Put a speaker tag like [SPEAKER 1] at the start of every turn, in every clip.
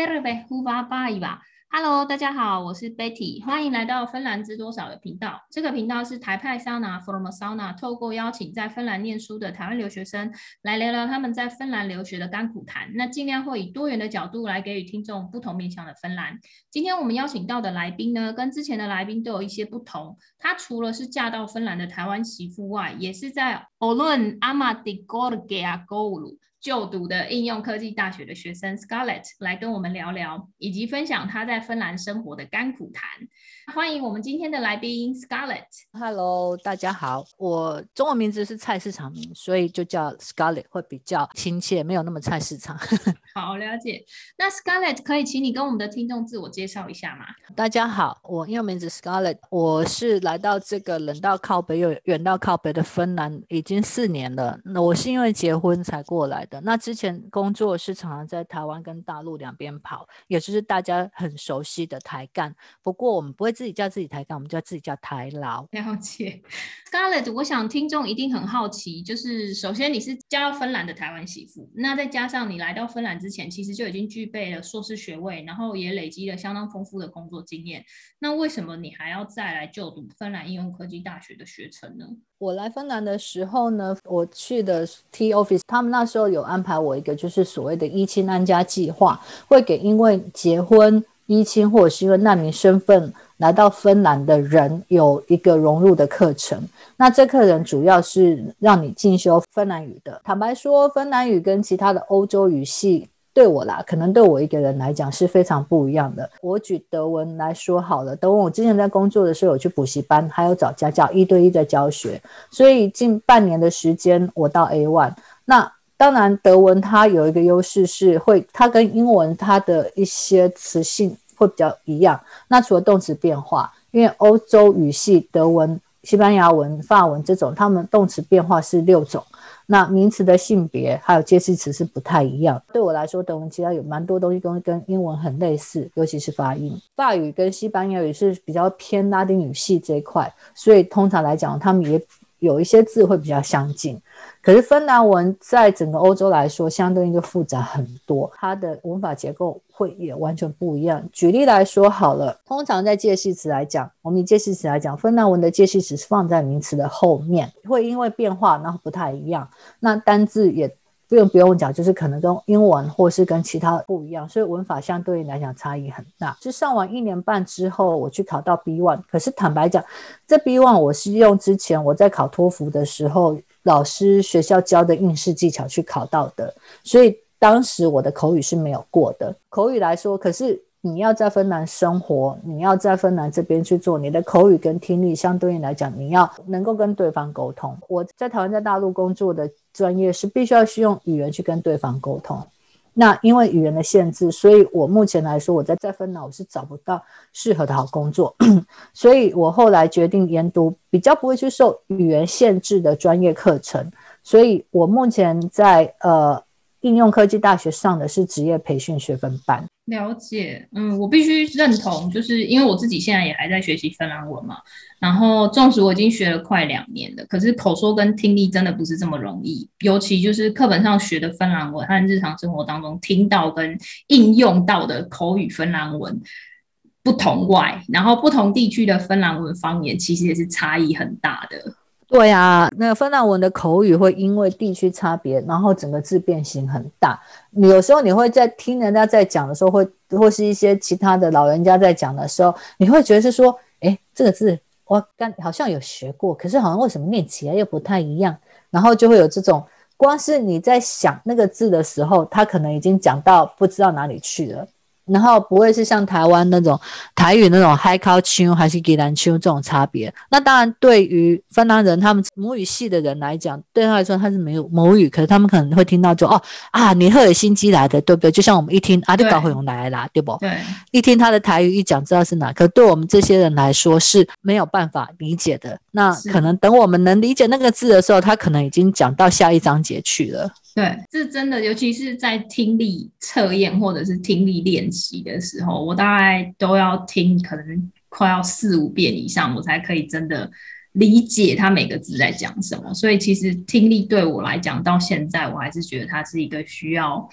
[SPEAKER 1] Terve, hyvää päivää. Hello，大家好，我是 Betty，欢迎来到芬兰知多少的频道。这个频道是台派桑拿 from sauna，透过邀请在芬兰念书的台湾留学生来聊聊他们在芬兰留学的甘苦谈。那尽量会以多元的角度来给予听众不同面向的芬兰。今天我们邀请到的来宾呢，跟之前的来宾都有一些不同。他除了是嫁到芬兰的台湾媳妇外，也是在 Oulun ammattikorkeakoulu 就读的应用科技大学的学生 Scarlett 来跟我们聊聊，以及分享他在芬兰生活的甘苦谈。欢迎我们今天的来宾 Scarlett。
[SPEAKER 2] Hello，大家好，我中文名字是菜市场名，所以就叫 Scarlett 会比较亲切，没有那么菜市场。
[SPEAKER 1] 好，了解。那 Scarlett 可以请你跟我们的听众自我介绍一下吗？
[SPEAKER 2] 大家好，我英文名字 Scarlett，我是来到这个冷到靠北又远到靠北的芬兰已经四年了。那我是因为结婚才过来的。那之前工作是常常在台湾跟大陆两边跑，也就是大家很熟悉的台干。不过我们不会自己叫自己台干，我们叫自己叫台劳。
[SPEAKER 1] 了解，Scarlett，我想听众一定很好奇，就是首先你是嫁到芬兰的台湾媳妇，那再加上你来到芬兰之前，其实就已经具备了硕士学位，然后也累积了相当丰富的工作经验。那为什么你还要再来就读芬兰应用科技大学的学程呢？
[SPEAKER 2] 我来芬兰的时候呢，我去的 T Office，他们那时候有安排我一个就是所谓的一亲安家计划，会给因为结婚一亲或者是因为难民身份来到芬兰的人有一个融入的课程。那这课程主要是让你进修芬兰语的。坦白说，芬兰语跟其他的欧洲语系。对我啦，可能对我一个人来讲是非常不一样的。我举德文来说好了，德文我之前在工作的时候有去补习班，还有找家教一对一的教学，所以近半年的时间我到 A1。那当然德文它有一个优势是会，它跟英文它的一些词性会比较一样。那除了动词变化，因为欧洲语系德文、西班牙文、法文这种，他们动词变化是六种。那名词的性别还有介系词是不太一样。对我来说，德文其实有蛮多东西跟跟英文很类似，尤其是发音。法语跟西班牙语是比较偏拉丁语系这一块，所以通常来讲，他们也有一些字会比较相近。可是芬兰文在整个欧洲来说，相对应就复杂很多，它的文法结构会也完全不一样。举例来说好了，通常在介系词来讲，我们以介系词来讲，芬兰文的介系词是放在名词的后面，会因为变化然后不太一样。那单字也不用不用讲，就是可能跟英文或是跟其他不一样，所以文法相对来讲差异很大。是上完一年半之后，我去考到 B One，可是坦白讲，这 B One 我是用之前我在考托福的时候。老师学校教的应试技巧去考到的，所以当时我的口语是没有过的。口语来说，可是你要在芬兰生活，你要在芬兰这边去做，你的口语跟听力相对应来讲，你要能够跟对方沟通。我在台湾在大陆工作的专业是必须要去用语言去跟对方沟通。那因为语言的限制，所以我目前来说，我在在芬兰我是找不到适合的好工作，所以我后来决定研读比较不会去受语言限制的专业课程，所以我目前在呃应用科技大学上的是职业培训学分班。
[SPEAKER 1] 了解，嗯，我必须认同，就是因为我自己现在也还在学习芬兰文嘛。然后，纵使我已经学了快两年了，可是口说跟听力真的不是这么容易。尤其就是课本上学的芬兰文和日常生活当中听到跟应用到的口语芬兰文不同外，然后不同地区的芬兰文方言其实也是差异很大的。
[SPEAKER 2] 对啊，那个芬兰文的口语会因为地区差别，然后整个字变形很大。你有时候你会在听人家在讲的时候，会或是一些其他的老人家在讲的时候，你会觉得是说，诶，这个字。我刚好像有学过，可是好像为什么念起来又不太一样，然后就会有这种，光是你在想那个字的时候，他可能已经讲到不知道哪里去了。然后不会是像台湾那种台语那种海口腔还是宜兰腔这种差别。那当然，对于芬兰人他们母语系的人来讲，对他来说他是没有母语，可是他们可能会听到就哦啊，你赫尔辛基来的，对不对？就像我们一听阿里高会用来啦，对不？
[SPEAKER 1] 对，
[SPEAKER 2] 一听他的台语一讲，知道是哪。可对我们这些人来说是没有办法理解的。那可能等我们能理解那个字的时候，他可能已经讲到下一章节去了。
[SPEAKER 1] 对，这真的，尤其是在听力测验或者是听力练习的时候，我大概都要听，可能快要四五遍以上，我才可以真的理解他每个字在讲什么。所以，其实听力对我来讲，到现在我还是觉得它是一个需要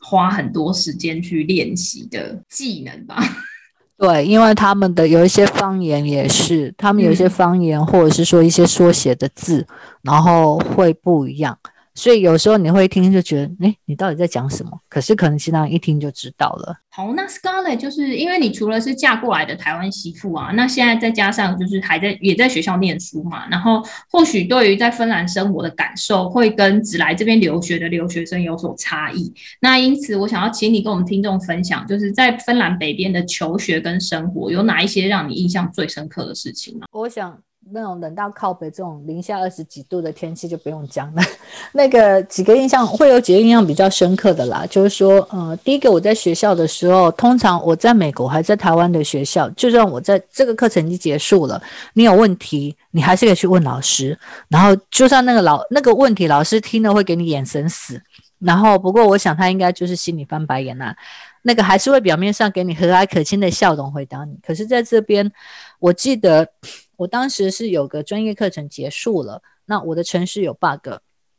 [SPEAKER 1] 花很多时间去练习的技能吧。
[SPEAKER 2] 对，因为他们的有一些方言也是，他们有一些方言或者是说一些缩写的字，嗯、然后会不一样。所以有时候你会听就觉得，哎，你到底在讲什么？可是可能其他人一听就知道了。
[SPEAKER 1] 好，那 Scarlett 就是因为你除了是嫁过来的台湾媳妇啊，那现在再加上就是还在也在学校念书嘛，然后或许对于在芬兰生活的感受会跟只来这边留学的留学生有所差异。那因此我想要请你跟我们听众分享，就是在芬兰北边的求学跟生活有哪一些让你印象最深刻的事情呢？
[SPEAKER 2] 我想。那种冷到靠北这种零下二十几度的天气就不用讲了。那个几个印象会有几个印象比较深刻的啦，就是说，呃，第一个我在学校的时候，通常我在美国还在台湾的学校，就算我在这个课程已经结束了，你有问题，你还是可以去问老师。然后就算那个老那个问题老师听了会给你眼神死，然后不过我想他应该就是心里翻白眼啦，那个还是会表面上给你和蔼可亲的笑容回答你。可是在这边，我记得。我当时是有个专业课程结束了，那我的程式有 bug，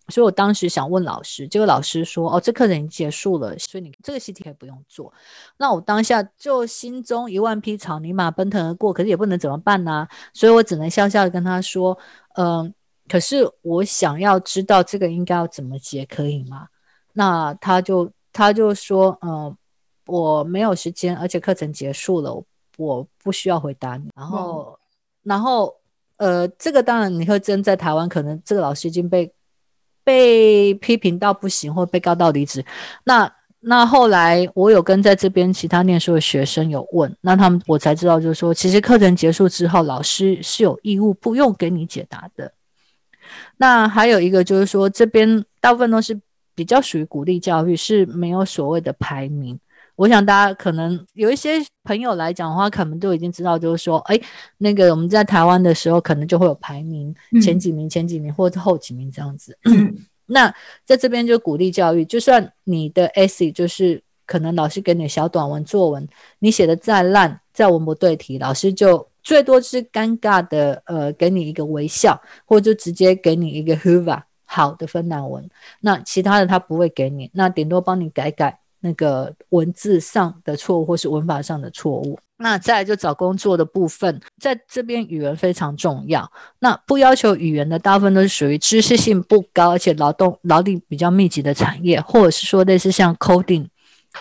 [SPEAKER 2] 所以我当时想问老师，结果老师说：“哦，这课程已经结束了，所以你这个习题可以不用做。”那我当下就心中一万匹草泥马奔腾而过，可是也不能怎么办呢？所以我只能笑笑的跟他说：“嗯、可是我想要知道这个应该要怎么解，可以吗？”那他就他就说：“嗯、呃，我没有时间，而且课程结束了，我不需要回答你。”然后。然后，呃，这个当然你会真在台湾，可能这个老师已经被被批评到不行，或被告到离职。那那后来我有跟在这边其他念书的学生有问，那他们我才知道，就是说，其实课程结束之后，老师是有义务不用给你解答的。那还有一个就是说，这边大部分都是比较属于鼓励教育，是没有所谓的排名。我想大家可能有一些朋友来讲的话，可能都已经知道，就是说，哎，那个我们在台湾的时候，可能就会有排名，前几名、前几名或者后几名这样子。嗯、那在这边就鼓励教育，就算你的 essay 就是可能老师给你小短文作文，你写的再烂，再文不对题，老师就最多是尴尬的，呃，给你一个微笑，或者就直接给你一个 hyvä 好的芬兰文。那其他的他不会给你，那顶多帮你改改。那个文字上的错误或是文法上的错误，那再来就找工作的部分，在这边语言非常重要。那不要求语言的大部分都是属于知识性不高，而且劳动劳力比较密集的产业，或者是说类似像 coding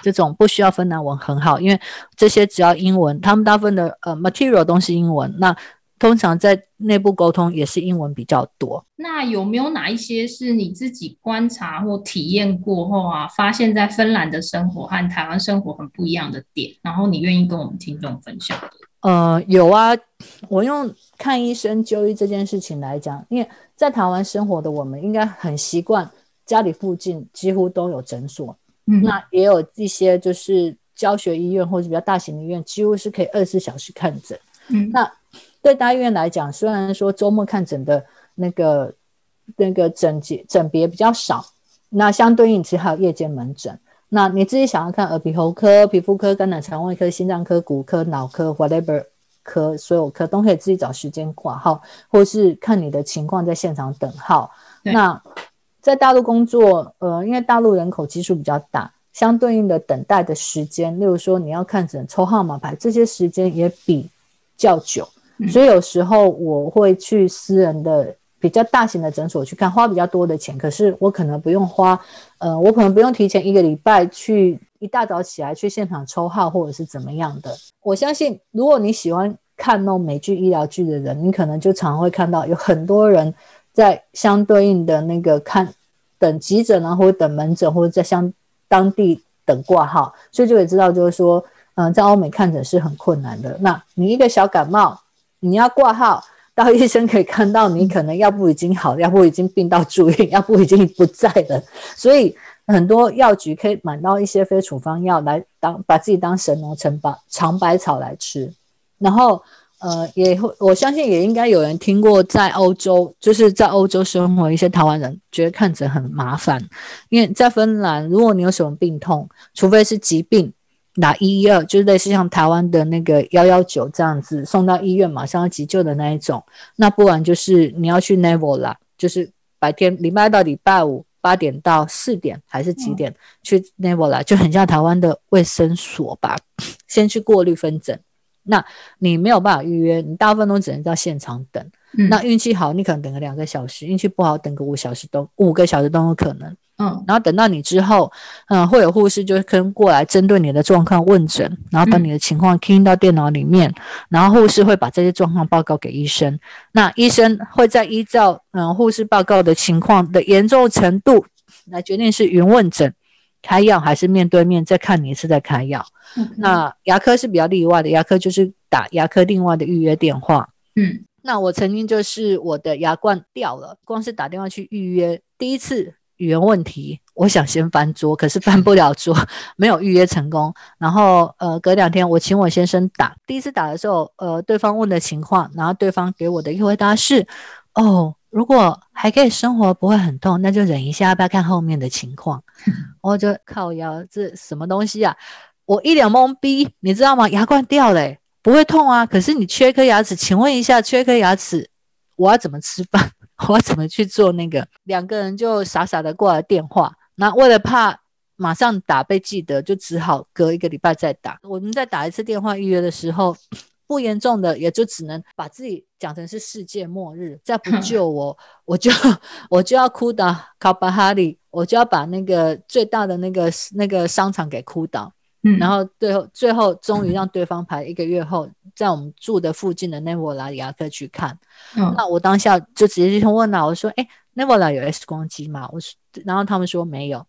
[SPEAKER 2] 这种不需要芬兰文很好，因为这些只要英文，他们大部分的呃 material 都是英文。那通常在内部沟通也是英文比较多。
[SPEAKER 1] 那有没有哪一些是你自己观察或体验过后啊，发现在芬兰的生活和台湾生活很不一样的点，然后你愿意跟我们听众分享的？
[SPEAKER 2] 呃，有啊，我用看医生就医这件事情来讲，因为在台湾生活的我们应该很习惯家里附近几乎都有诊所，嗯，那也有一些就是教学医院或者比较大型的医院，几乎是可以二十四小时看诊，嗯，那。对大医院来讲，虽然说周末看诊的那个那个诊节诊别比较少，那相对应其实还有夜间门诊。那你自己想要看耳鼻喉科、皮肤科、肝胆肠胃科、心脏科、骨科、脑科，whatever 科，所有科都可以自己找时间挂号，或是看你的情况在现场等号。那在大陆工作，呃，因为大陆人口基数比较大，相对应的等待的时间，例如说你要看诊、抽号码牌，这些时间也比较久。所以有时候我会去私人的比较大型的诊所去看，花比较多的钱，可是我可能不用花，呃，我可能不用提前一个礼拜去一大早起来去现场抽号或者是怎么样的。我相信，如果你喜欢看那种美剧、医疗剧的人，你可能就常会看到有很多人在相对应的那个看等急诊啊，或者等门诊，或者在相当地等挂号，所以就会知道，就是说，嗯、在欧美看诊是很困难的。那你一个小感冒。你要挂号，到医生可以看到你可能要不已经好，要不已经病到住院，要不已经不在了。所以很多药局可以买到一些非处方药来当把自己当神农尝百尝百草来吃。然后呃，也会我相信也应该有人听过，在欧洲就是在欧洲生活一些台湾人觉得看诊很麻烦，因为在芬兰，如果你有什么病痛，除非是疾病。打一一二就是类似像台湾的那个幺幺九这样子送到医院马上要急救的那一种，那不然就是你要去 Neuvola 啦，就是白天礼拜到礼拜五八点到四点还是几点去 Navel 啦就很像台湾的卫生所吧，先去过滤分诊。那你没有办法预约，你大部分都只能在现场等。嗯、那运气好，你可能等个两个小时；运气不好，等个五小时都五个小时都有可能。嗯，然后等到你之后，嗯，会有护士就跟过来针对你的状况问诊，然后把你的情况听到电脑里面，嗯、然后护士会把这些状况报告给医生。那医生会再依照嗯护士报告的情况的严重程度来决定是云问诊开药还是面对面再看你一次再开药。嗯、那牙科是比较例外的，牙科就是打牙科另外的预约电话。嗯，那我曾经就是我的牙冠掉了，光是打电话去预约第一次。语言问题，我想先翻桌，可是翻不了桌，没有预约成功。然后，呃，隔两天我请我先生打，第一次打的时候，呃，对方问的情况，然后对方给我的一个回答是，哦，如果还可以生活，不会很痛，那就忍一下，要不要看后面的情况？我就靠腰，这什么东西啊？我一脸懵逼，你知道吗？牙冠掉了，不会痛啊，可是你缺颗牙齿，请问一下，缺颗牙齿，我要怎么吃饭？我怎么去做那个？两个人就傻傻的挂了电话。那为了怕马上打被记得，就只好隔一个礼拜再打。我们再打一次电话预约的时候，不严重的也就只能把自己讲成是世界末日。再不救我，我就 我就要哭倒卡巴哈里，我就要把那个最大的那个那个商场给哭倒。嗯，然后最后最后终于让对方排一个月后，在我们住的附近的牙科去看。嗯，那我当下就直接就问了，我说：“哎，Nevela 有 X 光机吗？”我说，然后他们说没有。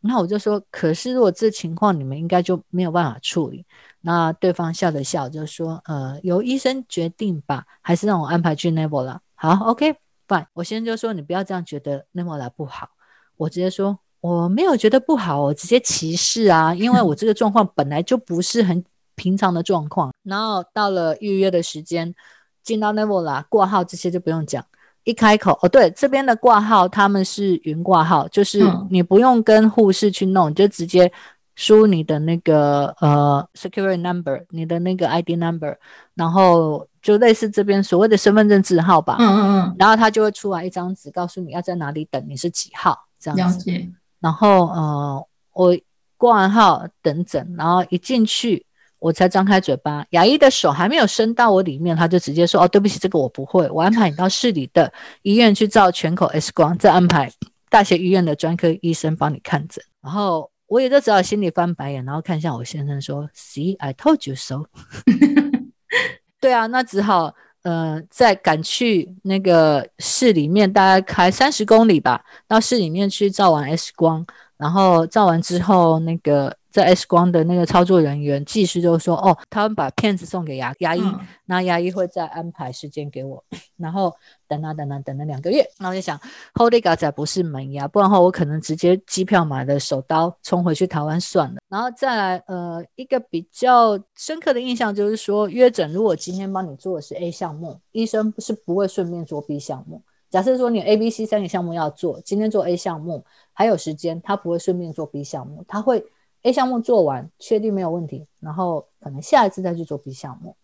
[SPEAKER 2] 那我就说：“可是如果这情况，你们应该就没有办法处理。”那对方笑了笑，就说：“呃，由医生决定吧，还是让我安排去 Nevela。”好，OK，fine。我先就说你不要这样觉得 Nevela 不好，我直接说。我没有觉得不好，我直接歧视啊，因为我 这个状况本来就不是很平常的状况。然后到了预约的时间，进到 Nevela 挂号这些就不用讲，一开口哦，对，这边的挂号他们是云挂号，就是你不用跟护士去弄，嗯、就直接输你的那个呃 security number，你的那个 ID number，然后就类似这边所谓的身份证字号吧，嗯嗯嗯，然后他就会出来一张纸，告诉你要在哪里等，你是几号这样子。然后，呃，我挂完号等诊，然后一进去，我才张开嘴巴，牙医的手还没有伸到我里面，他就直接说：“哦，对不起，这个我不会，我安排你到市里的医院去照全口 X 光，再安排大学医院的专科医生帮你看诊。”然后我也就只好心里翻白眼，然后看一下我先生说：“See, I told you so。”对啊，那只好。呃，再赶去那个市里面，大概开三十公里吧，到市里面去照完 X 光，然后照完之后，那个。在 X 光的那个操作人员技师就说：“哦，他们把片子送给牙牙医，那、嗯、牙医会再安排时间给我。然后等啊等啊等了两个月，那我就想，Holy God 仔不是门牙，不然的话我可能直接机票买了手刀冲回去台湾算了。然后再来，呃，一个比较深刻的印象就是说，约诊如果今天帮你做的是 A 项目，医生是不会顺便做 B 项目。假设说你 A、B、C 三个项目要做，今天做 A 项目还有时间，他不会顺便做 B 项目，他会。A 项目做完，确定没有问题，然后可能下一次再去做 B 项目。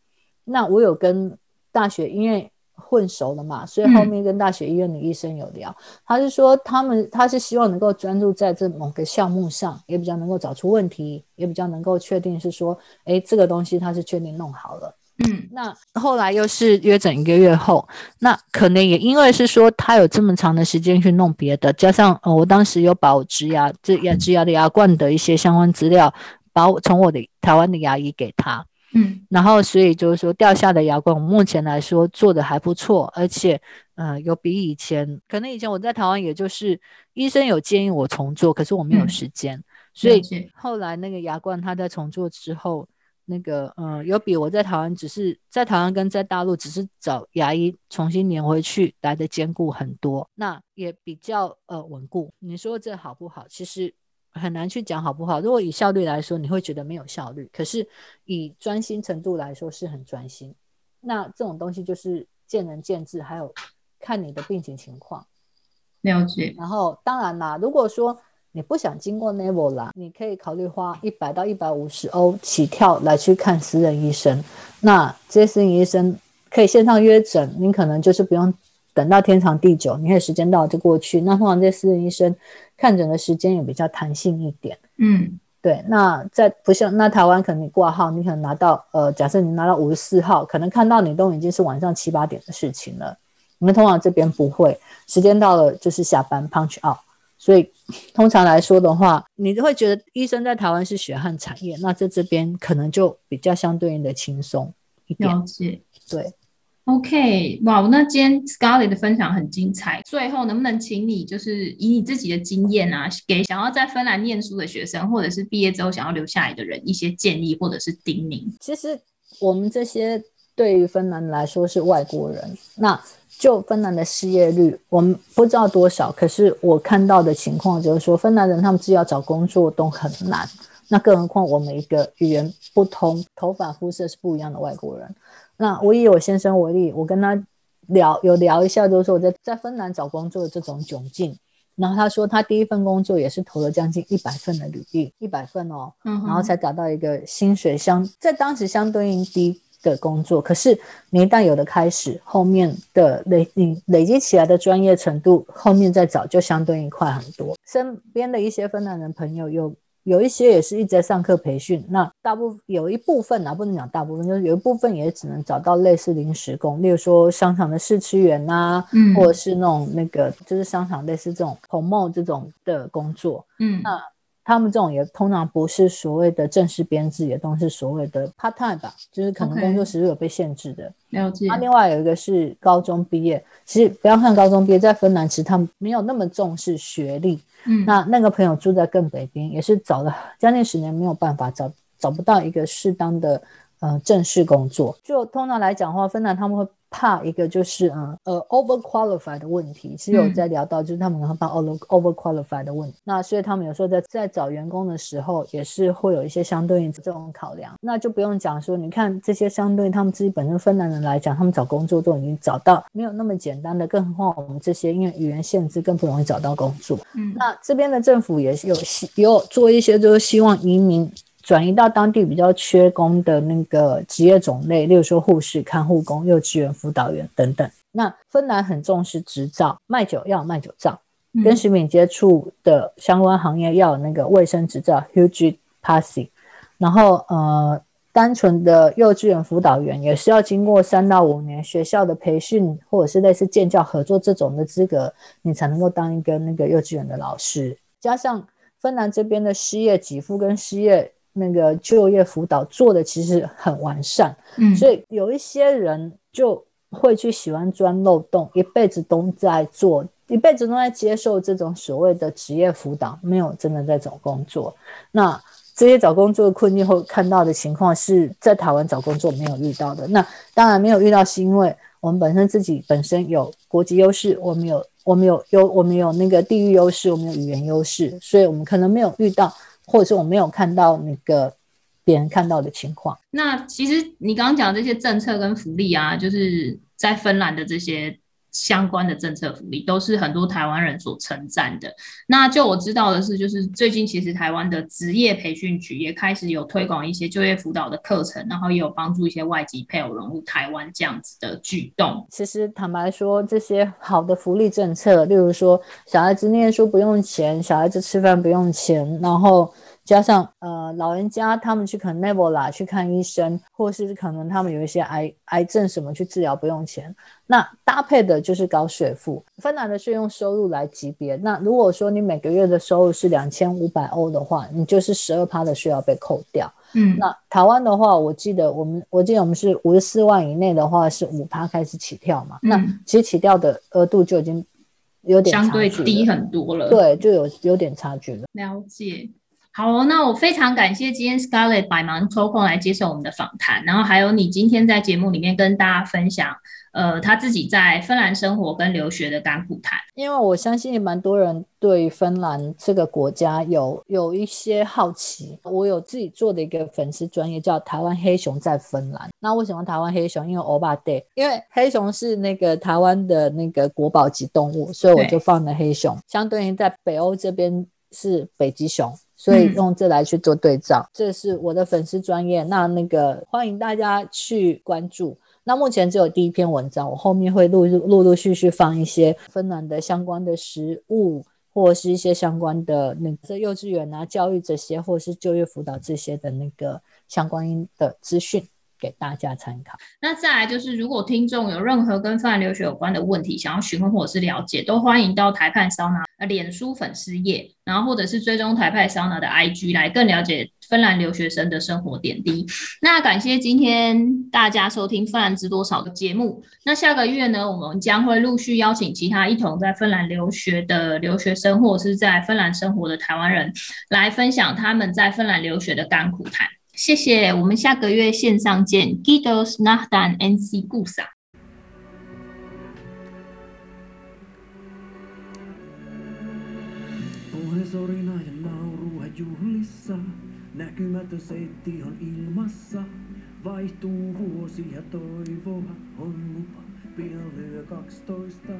[SPEAKER 2] 那我有跟大学医院混熟了嘛，所以后面跟大学医院的医生有聊，嗯、他是说他们他是希望能够专注在这某个项目上，也比较能够找出问题，也比较能够确定是说，哎，这个东西他是确定弄好了。嗯，那后来又是约整一个月后，那可能也因为是说他有这么长的时间去弄别的，加上呃，我当时有把我植牙这牙植牙的牙冠的一些相关资料，把我从我的台湾的牙医给他，嗯，然后所以就是说掉下的牙冠，我目前来说做的还不错，而且呃，有比以前，可能以前我在台湾也就是医生有建议我重做，可是我没有时间，嗯、所以后来那个牙冠他在重做之后。那个，嗯，有比我在台湾，只是在台湾跟在大陆，只是找牙医重新粘回去来的坚固很多，那也比较呃稳固。你说这好不好？其实很难去讲好不好。如果以效率来说，你会觉得没有效率；可是以专心程度来说，是很专心。那这种东西就是见仁见智，还有看你的病情情况。
[SPEAKER 1] 了解。
[SPEAKER 2] 然后当然啦，如果说。你不想经过 Nevela，你可以考虑花一百到一百五十欧起跳来去看私人医生。那这些私人医生可以线上约诊，你可能就是不用等到天长地久，你可以时间到就过去。那通常这些私人医生看诊的时间也比较弹性一点。
[SPEAKER 1] 嗯，
[SPEAKER 2] 对。那在不像那台湾，可能你挂号，你可能拿到呃，假设你拿到五十四号，可能看到你都已经是晚上七八点的事情了。我们通常这边不会，时间到了就是下班 punch out。所以通常来说的话，你就会觉得医生在台湾是血汗产业，那在这边可能就比较相对应的轻松一点。
[SPEAKER 1] 了解，
[SPEAKER 2] 对。
[SPEAKER 1] OK，哇，那今天 Scarlett 的分享很精彩。最后，能不能请你就是以你自己的经验啊，给想要在芬兰念书的学生，或者是毕业之后想要留下来的人一些建议或者是叮咛？
[SPEAKER 2] 其实我们这些对于芬兰来说是外国人，那就芬兰的失业率我们不知道多少，可是我看到的情况就是说，芬兰人他们自己要找工作都很难，那更何况我们一个语言不通、头发肤色是不一样的外国人。那我以我先生为例，我跟他聊有聊一下，就是说我在在芬兰找工作的这种窘境。然后他说他第一份工作也是投了将近一百份的履历，一百份哦，嗯，然后才找到一个薪水相在当时相对应低的工作。可是你一旦有了开始，后面的累你累积起来的专业程度，后面再找就相对应快很多。身边的一些芬兰人朋友有。有一些也是一直在上课培训，那大部分有一部分啊，不能讲大部分，就是有一部分也只能找到类似临时工，例如说商场的试吃员呐、啊，嗯，或者是那种那个就是商场类似这种 promo 这种的工作，嗯，那他们这种也通常不是所谓的正式编制，也都是所谓的 part time 吧，就是可能工作时数有被限制的。
[SPEAKER 1] Okay. 了解。
[SPEAKER 2] 那另外有一个是高中毕业，其实不要看高中毕业，在芬兰其实他们没有那么重视学历。嗯，那那个朋友住在更北边，也是找了将近十年没有办法找找不到一个适当的呃正式工作。就通常来讲的话，芬兰他们会怕一个就是呃呃 overqualified 的问题，是有在聊到，就是他们可能怕 over overqualified 的问题。那所以他们有时候在在找员工的时候，也是会有一些相对应这种考量。那就不用讲说，你看这些相对他们自己本身芬兰人来讲，他们找工作都已经找到没有那么简单的，更何况我们这些因为语言限制更不容易找到工作。嗯，那这边的政府也是有希有做一些，就是希望移民。转移到当地比较缺工的那个职业种类，例如说护士、看护工、幼稚园辅导员等等。那芬兰很重视执照，卖酒要有卖酒照，嗯、跟食品接触的相关行业要有那个卫生执照 HYGIENE-PASSI。然后呃，单纯的幼稚园辅导员也是要经过三到五年学校的培训，或者是类似建教合作这种的资格，你才能够当一个那个幼稚园的老师。加上芬兰这边的失业给付跟失业那个就业辅导做的其实很完善，嗯，所以有一些人就会去喜欢钻漏洞，一辈子都在做，一辈子都在接受这种所谓的职业辅导，没有真的在找工作。那这些找工作的困境后看到的情况是在台湾找工作没有遇到的。那当然没有遇到，是因为我们本身自己本身有国籍优势，我们有我们有优我们有那个地域优势，我们有语言优势，所以我们可能没有遇到。或者是我没有看到那个别人看到的情况。
[SPEAKER 1] 那其实你刚刚讲这些政策跟福利啊，就是在芬兰的这些相关的政策福利，都是很多台湾人所称赞的。那就我知道的是，就是最近其实台湾的职业培训局也开始有推广一些就业辅导的课程，然后也有帮助一些外籍配偶融入台湾这样子的举动。
[SPEAKER 2] 其实坦白说，这些好的福利政策，例如说小孩子念书不用钱，小孩子吃饭不用钱，然后。加上呃，老人家他们去可能 Neuvola 去看医生，或是可能他们有一些癌癌症什么去治疗不用钱。那搭配的就是高税负，芬兰的税用收入来级别。那如果说你每个月的收入是两千五百欧的话，你就是十二趴的税要被扣掉。嗯，那台湾的话，我记得我们我记得我们是五十四万以内的话是五趴开始起跳嘛。嗯、那其实起跳的额度就已经有点
[SPEAKER 1] 相对低很多了。
[SPEAKER 2] 对，就有有点差距了。
[SPEAKER 1] 了解。好，那我非常感谢今天 Scarlett 百忙抽空来接受我们的访谈，然后还有你今天在节目里面跟大家分享，呃，他自己在芬兰生活跟留学的甘苦谈。
[SPEAKER 2] 因为我相信也蛮多人对芬兰这个国家有有一些好奇，我有自己做的一个粉丝专业叫台湾黑熊在芬兰。那为什么台湾黑熊？因为欧巴 day，因为黑熊是那个台湾的那个国宝级动物，所以我就放了黑熊。相对于在北欧这边是北极熊。所以用这来去做对照，嗯、这是我的粉丝专业，那那个欢迎大家去关注。那目前只有第一篇文章，我后面会陆陆陆陆续续放一些芬兰的相关的食物，或是一些相关的那个幼稚园啊、教育这些，或者是就业辅导这些的那个相关的资讯。给大家参考。
[SPEAKER 1] 那再来就是，如果听众有任何跟芬兰留学有关的问题，想要询问或者是了解，都欢迎到台派桑拿呃脸书粉丝页，然后或者是追踪台派桑拿的 IG 来更了解芬兰留学生的生活点滴。那感谢今天大家收听《芬兰知多少》的节目。那下个月呢，我们将会陆续邀请其他一同在芬兰留学的留学生，或者是在芬兰生活的台湾人，来分享他们在芬兰留学的甘苦谈。谢谢，我们下个月线上见。sorina ja naurua juhlissa.
[SPEAKER 3] Näkymätön seitti on ilmassa. Vaihtuu vuosi ja toivoa on lupa. Pian lyö 12.